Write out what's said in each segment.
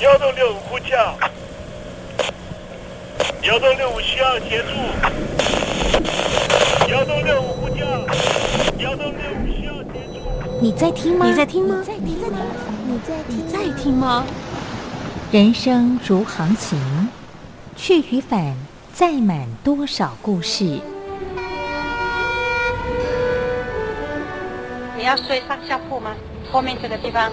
幺洞六五呼叫，幺洞六五需要协助，幺洞六五呼叫，幺洞六五需要协助。你在听吗？你在听吗？在听吗？你在你在听吗？人生如航行，去与返，载满多少故事？你要睡上下铺吗？后面这个地方。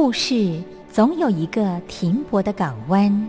故事总有一个停泊的港湾。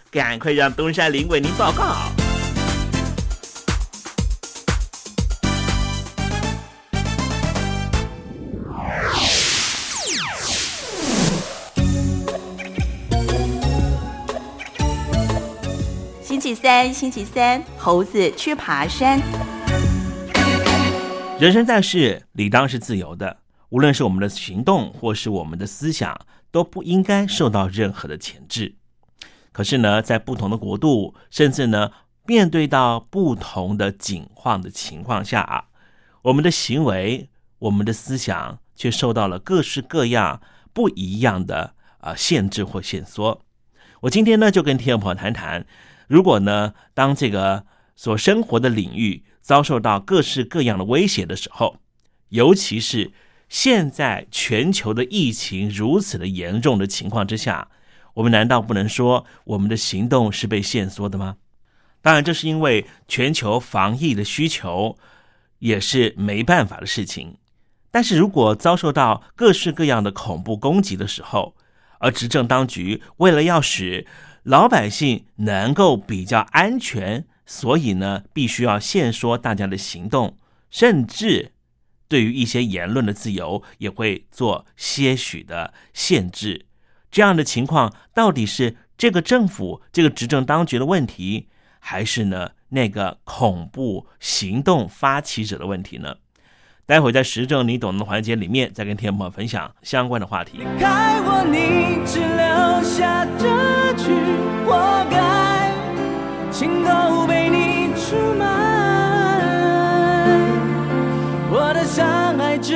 赶快让东山林为您报告。星期三，星期三，猴子去爬山。人生在世，理当是自由的。无论是我们的行动，或是我们的思想，都不应该受到任何的钳制。可是呢，在不同的国度，甚至呢，面对到不同的境况的情况下啊，我们的行为、我们的思想，却受到了各式各样不一样的啊限制或限缩。我今天呢，就跟听众朋友谈谈，如果呢，当这个所生活的领域遭受到各式各样的威胁的时候，尤其是现在全球的疫情如此的严重的情况之下。我们难道不能说我们的行动是被限缩的吗？当然，这是因为全球防疫的需求，也是没办法的事情。但是如果遭受到各式各样的恐怖攻击的时候，而执政当局为了要使老百姓能够比较安全，所以呢，必须要限缩大家的行动，甚至对于一些言论的自由，也会做些许的限制。这样的情况到底是这个政府、这个执政当局的问题，还是呢那个恐怖行动发起者的问题呢？待会在时政你懂的环节里面，再跟天友分享相关的话题。我，你只留下这句活该，情都被你出卖，我的伤害值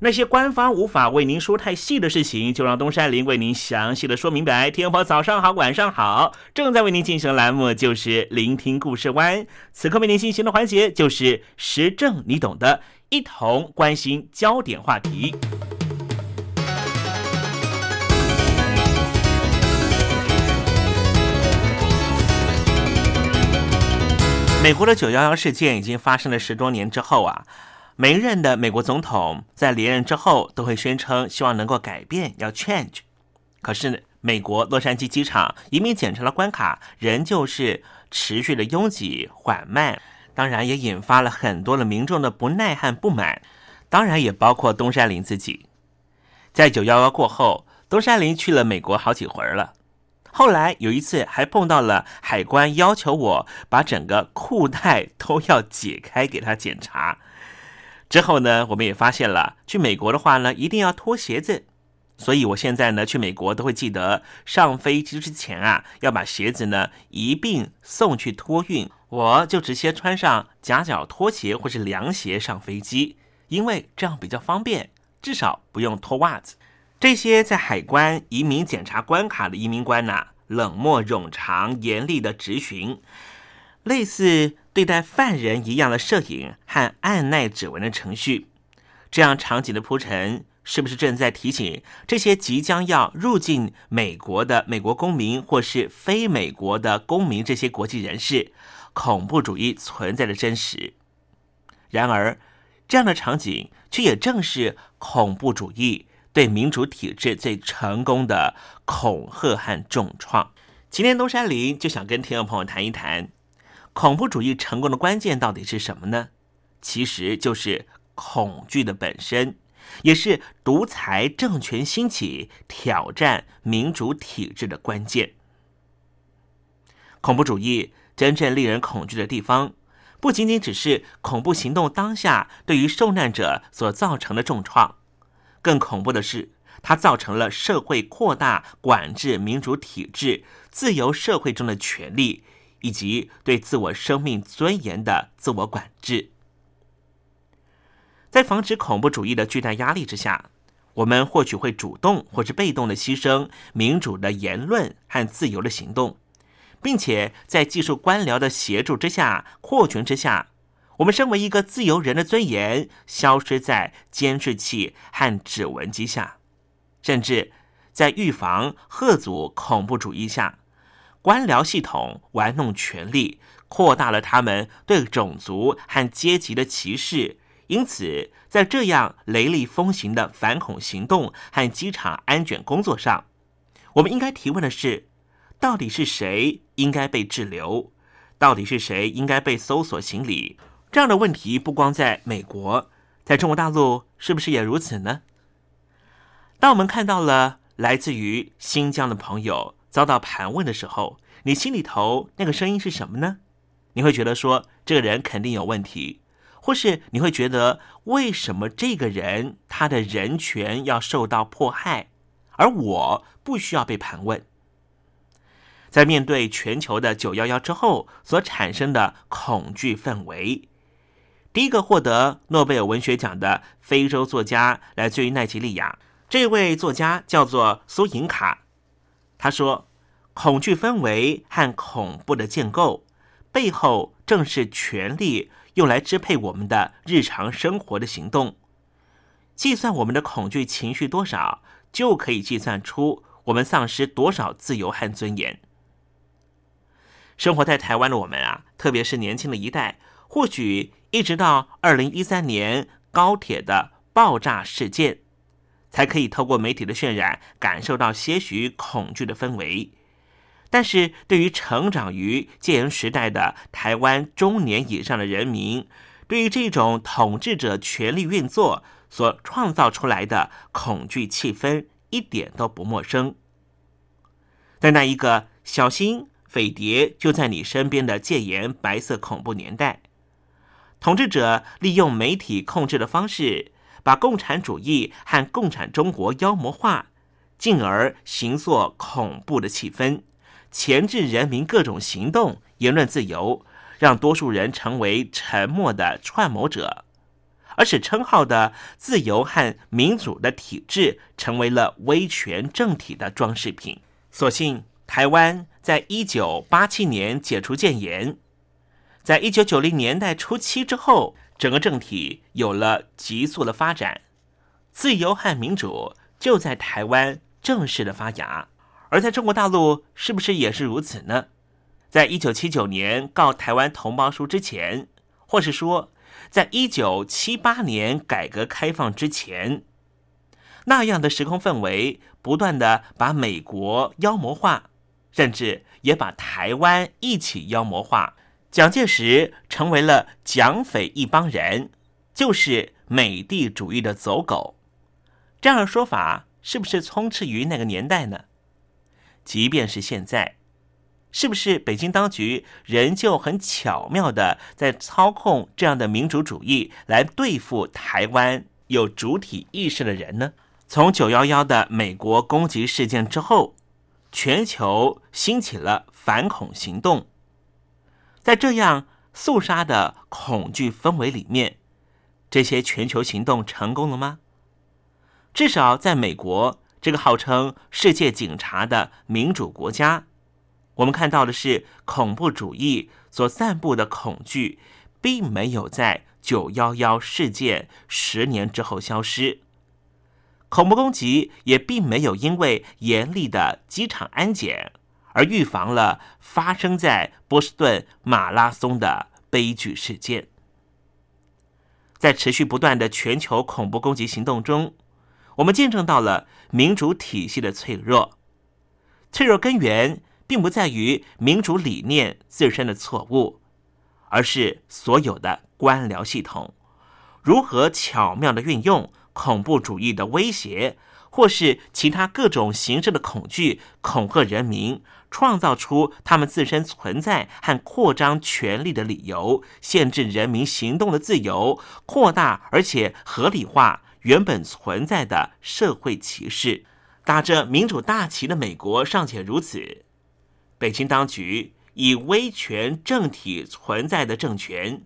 那些官方无法为您说太细的事情，就让东山林为您详细的说明白。天婆早上好，晚上好，正在为您进行的栏目就是聆听故事湾。此刻为您进行的环节就是时政，你懂的，一同关心焦点话题。美国的九幺幺事件已经发生了十多年之后啊。每一任的美国总统在连任之后，都会宣称希望能够改变，要 change。可是，美国洛杉矶机场移民检查的关卡仍旧是持续的拥挤缓慢，当然也引发了很多的民众的不耐和不满，当然也包括东山林自己。在九幺幺过后，东山林去了美国好几回了，后来有一次还碰到了海关要求我把整个裤带都要解开给他检查。之后呢，我们也发现了，去美国的话呢，一定要脱鞋子。所以我现在呢，去美国都会记得上飞机之前啊，要把鞋子呢一并送去托运。我就直接穿上夹脚拖鞋或是凉鞋上飞机，因为这样比较方便，至少不用脱袜子。这些在海关移民检查关卡的移民官呐，冷漠冗长、严厉的质询，类似。对待犯人一样的摄影和按耐指纹的程序，这样场景的铺陈，是不是正在提醒这些即将要入境美国的美国公民或是非美国的公民这些国际人士，恐怖主义存在的真实？然而，这样的场景却也正是恐怖主义对民主体制最成功的恐吓和重创。今天东山林就想跟听众朋友谈一谈。恐怖主义成功的关键到底是什么呢？其实就是恐惧的本身，也是独裁政权兴起、挑战民主体制的关键。恐怖主义真正令人恐惧的地方，不仅仅只是恐怖行动当下对于受难者所造成的重创，更恐怖的是，它造成了社会扩大管制民主体制、自由社会中的权利。以及对自我生命尊严的自我管制，在防止恐怖主义的巨大压力之下，我们或许会主动或是被动的牺牲民主的言论和自由的行动，并且在技术官僚的协助之下、扩权之下，我们身为一个自由人的尊严消失在监视器和指纹机下，甚至在预防、贺阻恐怖主义下。官僚系统玩弄权力，扩大了他们对种族和阶级的歧视。因此，在这样雷厉风行的反恐行动和机场安检工作上，我们应该提问的是：到底是谁应该被滞留？到底是谁应该被搜索行李？这样的问题不光在美国，在中国大陆是不是也如此呢？当我们看到了来自于新疆的朋友。遭到盘问的时候，你心里头那个声音是什么呢？你会觉得说这个人肯定有问题，或是你会觉得为什么这个人他的人权要受到迫害，而我不需要被盘问？在面对全球的九幺幺之后所产生的恐惧氛围，第一个获得诺贝尔文学奖的非洲作家来自于奈及利亚，这位作家叫做苏银卡。他说：“恐惧氛围和恐怖的建构背后，正是权力用来支配我们的日常生活的行动。计算我们的恐惧情绪多少，就可以计算出我们丧失多少自由和尊严。生活在台湾的我们啊，特别是年轻的一代，或许一直到二零一三年高铁的爆炸事件。”才可以透过媒体的渲染，感受到些许恐惧的氛围。但是对于成长于戒严时代的台湾中年以上的人民，对于这种统治者权力运作所创造出来的恐惧气氛，一点都不陌生。在那一个小心匪谍就在你身边的戒严白色恐怖年代，统治者利用媒体控制的方式。把共产主义和共产中国妖魔化，进而形塑恐怖的气氛，钳制人民各种行动、言论自由，让多数人成为沉默的串谋者。而使称号的自由和民主的体制成为了威权政体的装饰品。所幸台湾在一九八七年解除建言，在一九九零年代初期之后，整个政体有了急速的发展，自由和民主就在台湾正式的发芽。而在中国大陆，是不是也是如此呢？在一九七九年告台湾同胞书之前，或是说，在一九七八年改革开放之前，那样的时空氛围，不断的把美国妖魔化，甚至也把台湾一起妖魔化。蒋介石成为了蒋匪一帮人，就是美帝主义的走狗。这样的说法，是不是充斥于那个年代呢？即便是现在。是不是北京当局仍旧很巧妙的在操控这样的民主主义来对付台湾有主体意识的人呢？从九幺幺的美国攻击事件之后，全球兴起了反恐行动。在这样肃杀的恐惧氛围里面，这些全球行动成功了吗？至少在美国这个号称世界警察的民主国家。我们看到的是，恐怖主义所散布的恐惧，并没有在九幺幺事件十年之后消失。恐怖攻击也并没有因为严厉的机场安检而预防了发生在波士顿马拉松的悲剧事件。在持续不断的全球恐怖攻击行动中，我们见证到了民主体系的脆弱，脆弱根源。并不在于民主理念自身的错误，而是所有的官僚系统如何巧妙的运用恐怖主义的威胁，或是其他各种形式的恐惧，恐吓人民，创造出他们自身存在和扩张权力的理由，限制人民行动的自由，扩大而且合理化原本存在的社会歧视。打着民主大旗的美国尚且如此。北京当局以威权政体存在的政权，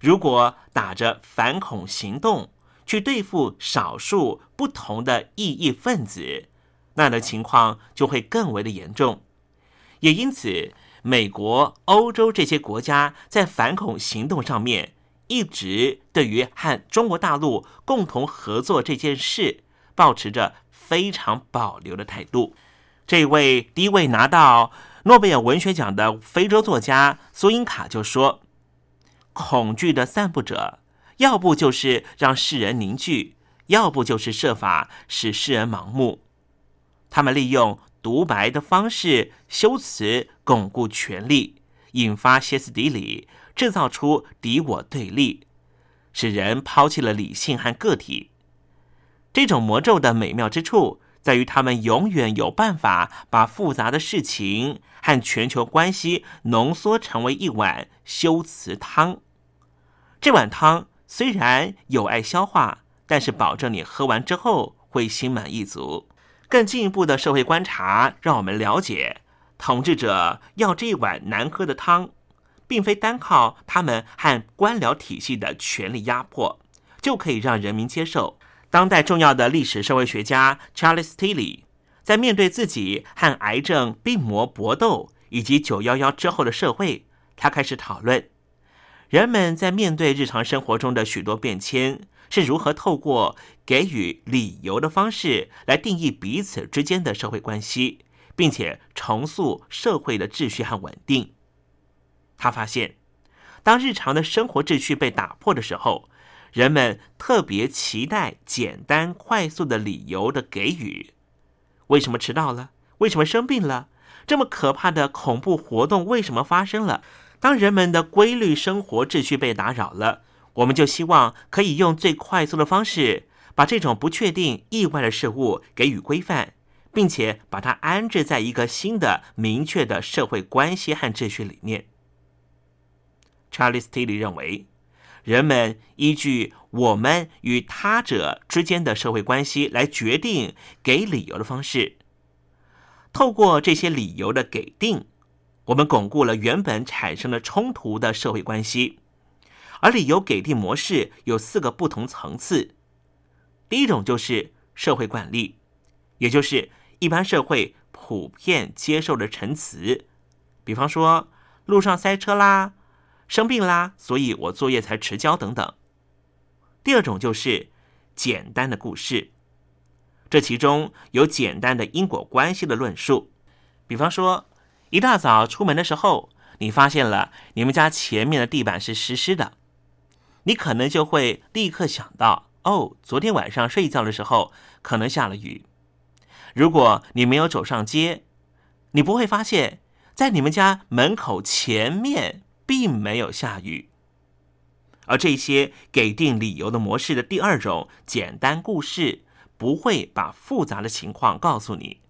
如果打着反恐行动去对付少数不同的异议分子，那的情况就会更为的严重。也因此，美国、欧洲这些国家在反恐行动上面，一直对于和中国大陆共同合作这件事，保持着非常保留的态度。这位第一位拿到诺贝尔文学奖的非洲作家苏因卡就说：“恐惧的散布者，要不就是让世人凝聚，要不就是设法使世人盲目。他们利用独白的方式修辞，巩固权力，引发歇斯底里，制造出敌我对立，使人抛弃了理性和个体。这种魔咒的美妙之处。”在于他们永远有办法把复杂的事情和全球关系浓缩成为一碗修辞汤。这碗汤虽然有碍消化，但是保证你喝完之后会心满意足。更进一步的社会观察让我们了解，统治者要这一碗难喝的汤，并非单靠他们和官僚体系的权力压迫就可以让人民接受。当代重要的历史社会学家 Charles Tilly 在面对自己和癌症病魔搏斗，以及九幺幺之后的社会，他开始讨论人们在面对日常生活中的许多变迁，是如何透过给予理由的方式来定义彼此之间的社会关系，并且重塑社会的秩序和稳定。他发现，当日常的生活秩序被打破的时候，人们特别期待简单快速的理由的给予。为什么迟到了？为什么生病了？这么可怕的恐怖活动为什么发生了？当人们的规律生活秩序被打扰了，我们就希望可以用最快速的方式，把这种不确定、意外的事物给予规范，并且把它安置在一个新的、明确的社会关系和秩序里面。查理斯·蒂利认为。人们依据我们与他者之间的社会关系来决定给理由的方式。透过这些理由的给定，我们巩固了原本产生了冲突的社会关系，而理由给定模式有四个不同层次。第一种就是社会惯例，也就是一般社会普遍接受的陈词，比方说路上塞车啦、生病啦，所以我作业才迟交等等。第二种就是简单的故事，这其中有简单的因果关系的论述，比方说一大早出门的时候，你发现了你们家前面的地板是湿湿的，你可能就会立刻想到，哦，昨天晚上睡觉的时候可能下了雨。如果你没有走上街，你不会发现，在你们家门口前面并没有下雨。而这些给定理由的模式的第二种简单故事，不会把复杂的情况告诉你，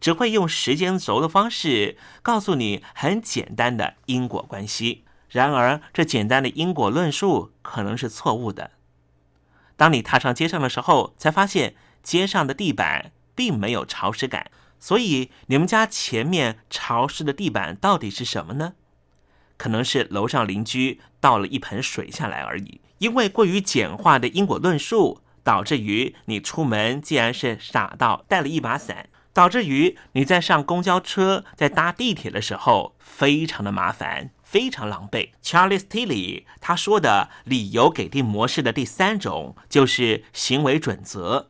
只会用时间轴的方式告诉你很简单的因果关系。然而，这简单的因果论述可能是错误的。当你踏上街上的时候，才发现街上的地板并没有潮湿感。所以，你们家前面潮湿的地板到底是什么呢？可能是楼上邻居倒了一盆水下来而已。因为过于简化的因果论述，导致于你出门竟然是傻到带了一把伞，导致于你在上公交车、在搭地铁的时候非常的麻烦，非常狼狈。Charles Tilly 他说的理由给定模式的第三种就是行为准则。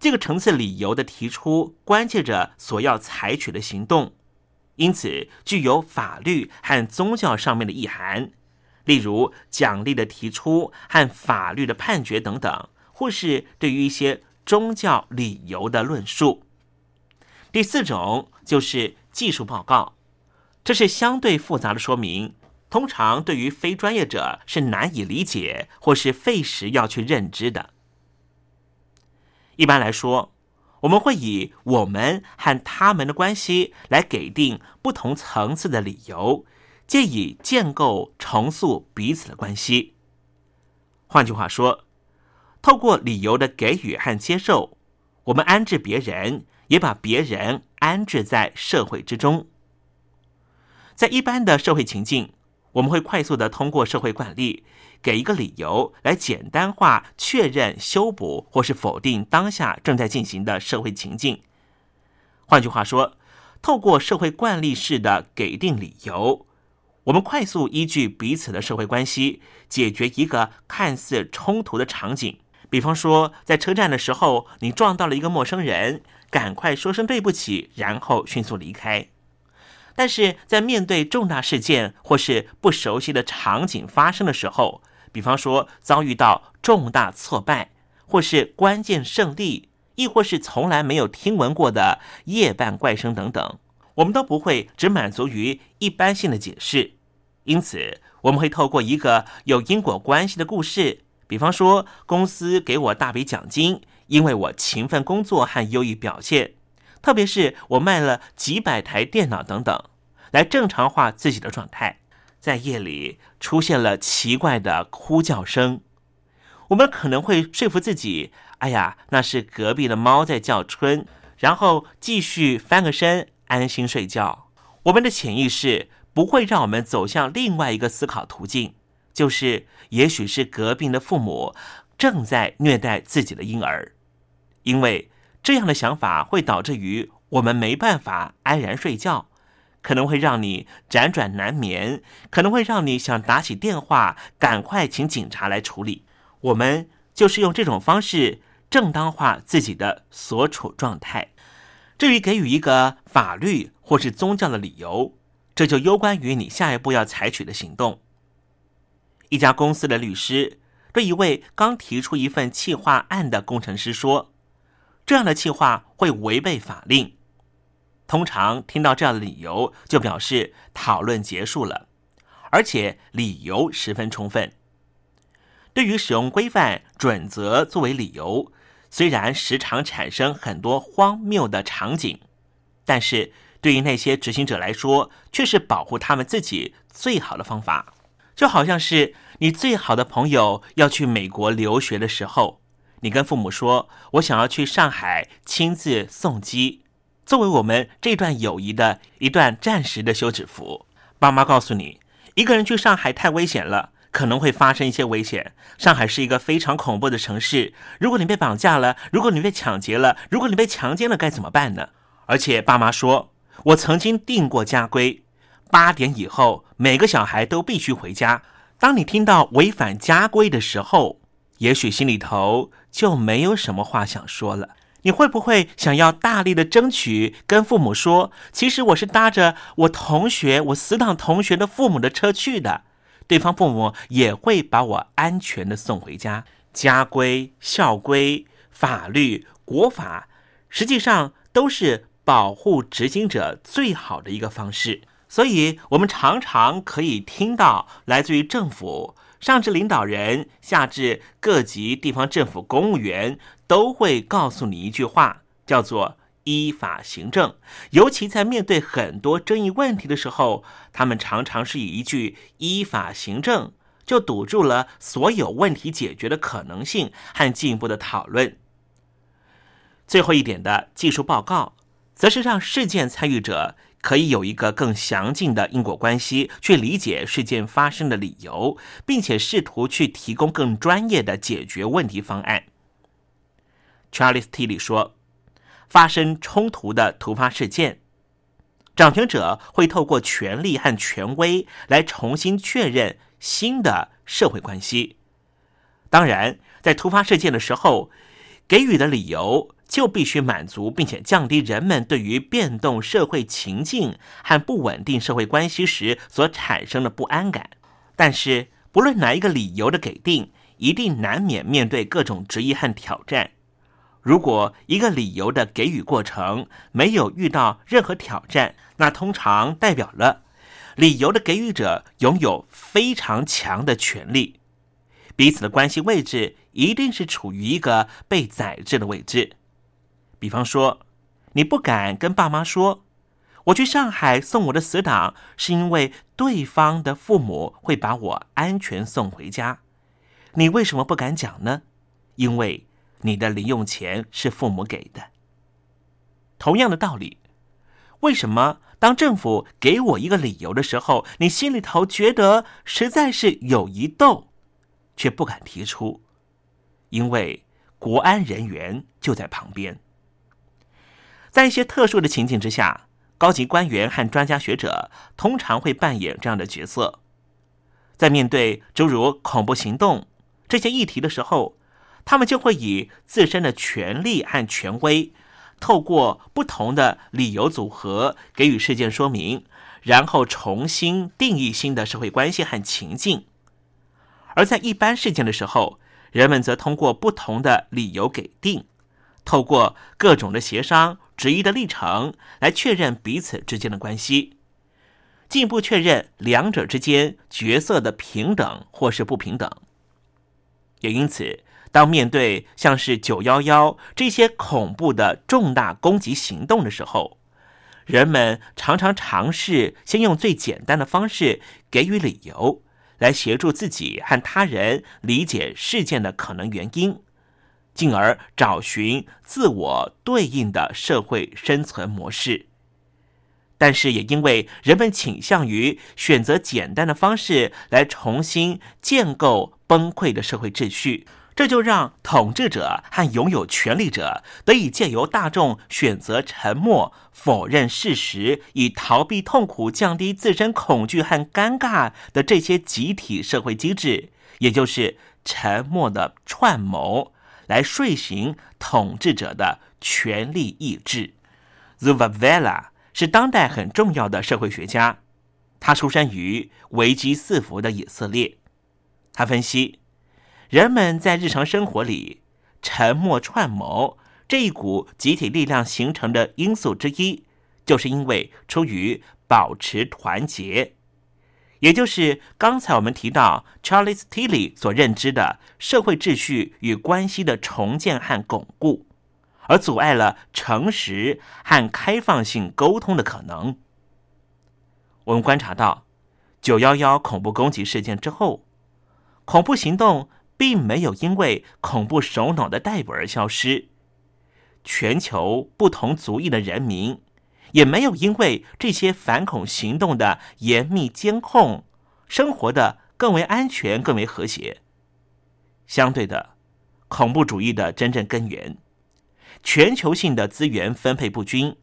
这个层次理由的提出，关切着所要采取的行动。因此，具有法律和宗教上面的意涵，例如奖励的提出和法律的判决等等，或是对于一些宗教理由的论述。第四种就是技术报告，这是相对复杂的说明，通常对于非专业者是难以理解或是费时要去认知的。一般来说。我们会以我们和他们的关系来给定不同层次的理由，借以建构重塑彼此的关系。换句话说，透过理由的给予和接受，我们安置别人，也把别人安置在社会之中。在一般的社会情境，我们会快速的通过社会惯例。给一个理由来简单化确认、修补或是否定当下正在进行的社会情境。换句话说，透过社会惯例式的给定理由，我们快速依据彼此的社会关系解决一个看似冲突的场景。比方说，在车站的时候，你撞到了一个陌生人，赶快说声对不起，然后迅速离开。但是在面对重大事件或是不熟悉的场景发生的时候，比方说遭遇到重大挫败，或是关键胜利，亦或是从来没有听闻过的夜半怪声等等，我们都不会只满足于一般性的解释。因此，我们会透过一个有因果关系的故事，比方说公司给我大笔奖金，因为我勤奋工作和优异表现。特别是我卖了几百台电脑等等，来正常化自己的状态。在夜里出现了奇怪的哭叫声，我们可能会说服自己：“哎呀，那是隔壁的猫在叫春。”然后继续翻个身，安心睡觉。我们的潜意识不会让我们走向另外一个思考途径，就是也许是隔壁的父母正在虐待自己的婴儿，因为。这样的想法会导致于我们没办法安然睡觉，可能会让你辗转难眠，可能会让你想打起电话，赶快请警察来处理。我们就是用这种方式正当化自己的所处状态。至于给予一个法律或是宗教的理由，这就攸关于你下一步要采取的行动。一家公司的律师对一位刚提出一份企划案的工程师说。这样的计划会违背法令。通常听到这样的理由，就表示讨论结束了，而且理由十分充分。对于使用规范准则作为理由，虽然时常产生很多荒谬的场景，但是对于那些执行者来说，却是保护他们自己最好的方法。就好像是你最好的朋友要去美国留学的时候。你跟父母说：“我想要去上海亲自送机，作为我们这段友谊的一段暂时的休止符。”爸妈告诉你，一个人去上海太危险了，可能会发生一些危险。上海是一个非常恐怖的城市，如果你被绑架了，如果你被抢劫了，如果你被强奸了，该怎么办呢？而且爸妈说，我曾经定过家规，八点以后每个小孩都必须回家。当你听到违反家规的时候，也许心里头就没有什么话想说了。你会不会想要大力的争取，跟父母说，其实我是搭着我同学、我死党同学的父母的车去的，对方父母也会把我安全的送回家。家规、校规、法律、国法，实际上都是保护执行者最好的一个方式。所以，我们常常可以听到来自于政府。上至领导人，下至各级地方政府公务员，都会告诉你一句话，叫做“依法行政”。尤其在面对很多争议问题的时候，他们常常是以一句“依法行政”就堵住了所有问题解决的可能性和进一步的讨论。最后一点的技术报告，则是让事件参与者。可以有一个更详尽的因果关系，去理解事件发生的理由，并且试图去提供更专业的解决问题方案。Charles Tilly 说：“发生冲突的突发事件，掌权者会透过权力和权威来重新确认新的社会关系。当然，在突发事件的时候，给予的理由。”就必须满足，并且降低人们对于变动社会情境和不稳定社会关系时所产生的不安感。但是，不论哪一个理由的给定，一定难免面对各种质疑和挑战。如果一个理由的给予过程没有遇到任何挑战，那通常代表了理由的给予者拥有非常强的权利，彼此的关系位置一定是处于一个被宰制的位置。比方说，你不敢跟爸妈说，我去上海送我的死党，是因为对方的父母会把我安全送回家。你为什么不敢讲呢？因为你的零用钱是父母给的。同样的道理，为什么当政府给我一个理由的时候，你心里头觉得实在是有一逗，却不敢提出？因为国安人员就在旁边。在一些特殊的情景之下，高级官员和专家学者通常会扮演这样的角色。在面对诸如恐怖行动这些议题的时候，他们就会以自身的权力和权威，透过不同的理由组合给予事件说明，然后重新定义新的社会关系和情境。而在一般事件的时候，人们则通过不同的理由给定，透过各种的协商。质疑的历程，来确认彼此之间的关系，进一步确认两者之间角色的平等或是不平等。也因此，当面对像是九幺幺这些恐怖的重大攻击行动的时候，人们常常尝试先用最简单的方式给予理由，来协助自己和他人理解事件的可能原因。进而找寻自我对应的社会生存模式，但是也因为人们倾向于选择简单的方式来重新建构崩溃的社会秩序，这就让统治者和拥有权力者得以借由大众选择沉默、否认事实，以逃避痛苦、降低自身恐惧和尴尬的这些集体社会机制，也就是沉默的串谋。来睡醒统治者的权力意志。Zuvavela 是当代很重要的社会学家，他出生于危机四伏的以色列。他分析，人们在日常生活里沉默串谋这一股集体力量形成的因素之一，就是因为出于保持团结。也就是刚才我们提到 Charles Tilly 所认知的社会秩序与关系的重建和巩固，而阻碍了诚实和开放性沟通的可能。我们观察到，九幺幺恐怖攻击事件之后，恐怖行动并没有因为恐怖首脑的逮捕而消失，全球不同族裔的人民。也没有因为这些反恐行动的严密监控，生活的更为安全、更为和谐。相对的，恐怖主义的真正根源，全球性的资源分配不均、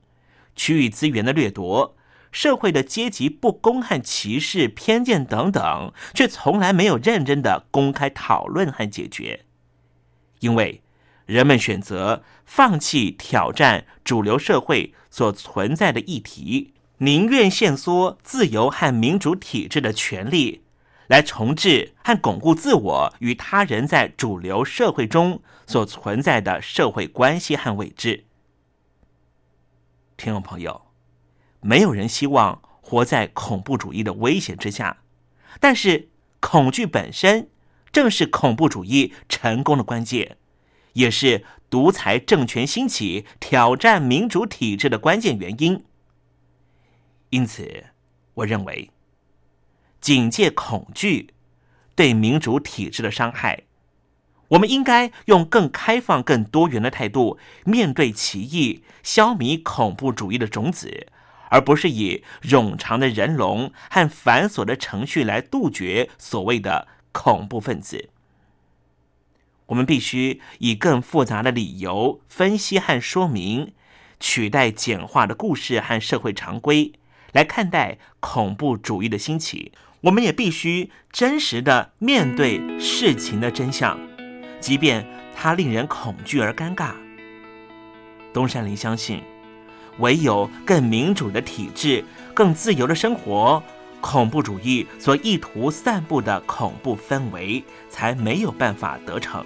区域资源的掠夺、社会的阶级不公和歧视、偏见等等，却从来没有认真的公开讨论和解决，因为人们选择放弃挑战主流社会所存在的议题。宁愿限缩自由和民主体制的权利，来重置和巩固自我与他人在主流社会中所存在的社会关系和位置。听众朋友，没有人希望活在恐怖主义的威胁之下，但是恐惧本身正是恐怖主义成功的关键，也是独裁政权兴起、挑战民主体制的关键原因。因此，我认为，警戒恐惧对民主体制的伤害，我们应该用更开放、更多元的态度面对歧义，消弭恐怖主义的种子，而不是以冗长的人龙和繁琐的程序来杜绝所谓的恐怖分子。我们必须以更复杂的理由分析和说明，取代简化的故事和社会常规。来看待恐怖主义的兴起，我们也必须真实的面对事情的真相，即便它令人恐惧而尴尬。东山林相信，唯有更民主的体制、更自由的生活，恐怖主义所意图散布的恐怖氛围才没有办法得逞。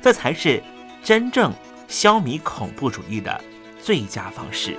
这才是真正消弭恐怖主义的最佳方式。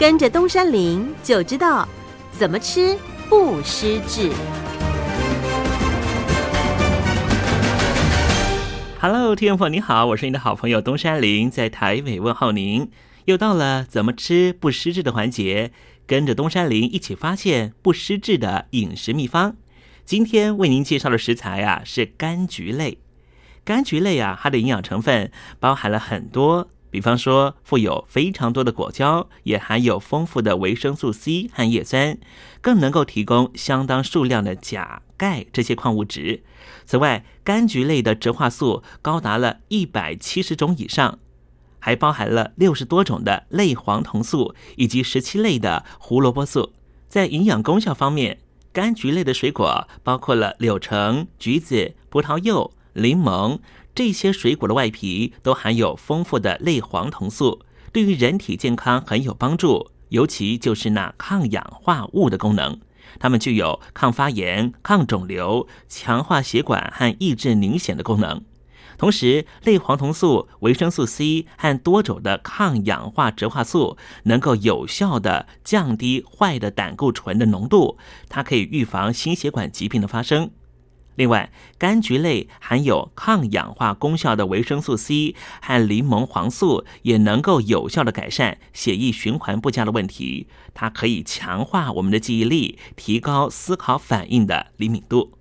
跟着东山林就知道怎么吃不失智。Hello，听众朋友你好，我是你的好朋友东山林，在台北问候您。又到了怎么吃不失智的环节，跟着东山林一起发现不失智的饮食秘方。今天为您介绍的食材啊是柑橘类。柑橘类啊，它的营养成分包含了很多，比方说富有非常多的果胶，也含有丰富的维生素 C 和叶酸，更能够提供相当数量的钾、钙这些矿物质。此外，柑橘类的植化素高达了一百七十种以上，还包含了六十多种的类黄酮素以及十七类的胡萝卜素。在营养功效方面，柑橘类的水果包括了柳橙、橘子、葡萄柚、柠檬这些水果的外皮都含有丰富的类黄酮素，对于人体健康很有帮助，尤其就是那抗氧化物的功能。它们具有抗发炎、抗肿瘤、强化血管和抑制凝血的功能。同时，类黄酮素、维生素 C 和多种的抗氧化植化素能够有效的降低坏的胆固醇的浓度，它可以预防心血管疾病的发生。另外，柑橘类含有抗氧化功效的维生素 C 和柠檬黄素也能够有效的改善血液循环不佳的问题。它可以强化我们的记忆力，提高思考反应的灵敏度。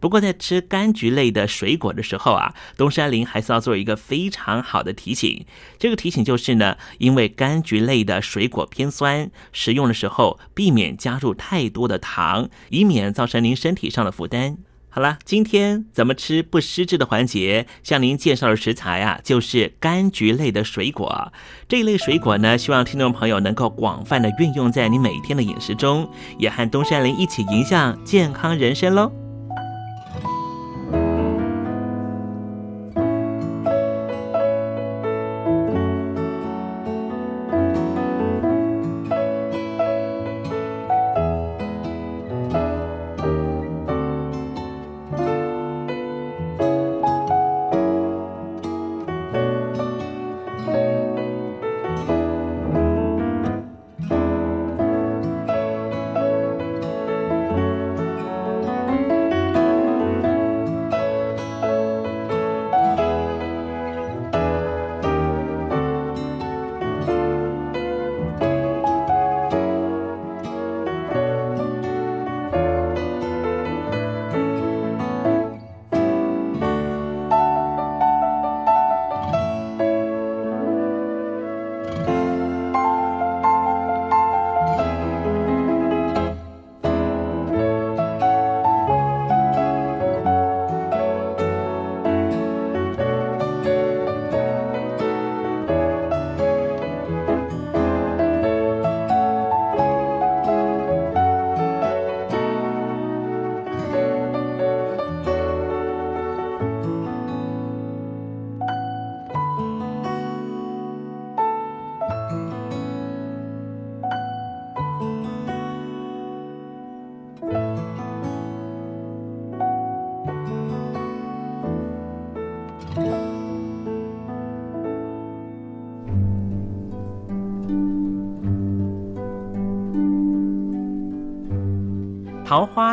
不过，在吃柑橘类的水果的时候啊，东山林还是要做一个非常好的提醒。这个提醒就是呢，因为柑橘类的水果偏酸，食用的时候避免加入太多的糖，以免造成您身体上的负担。好了，今天咱们吃不失智的环节，向您介绍的食材啊，就是柑橘类的水果。这一类水果呢，希望听众朋友能够广泛的运用在你每天的饮食中，也和东山林一起迎向健康人生喽。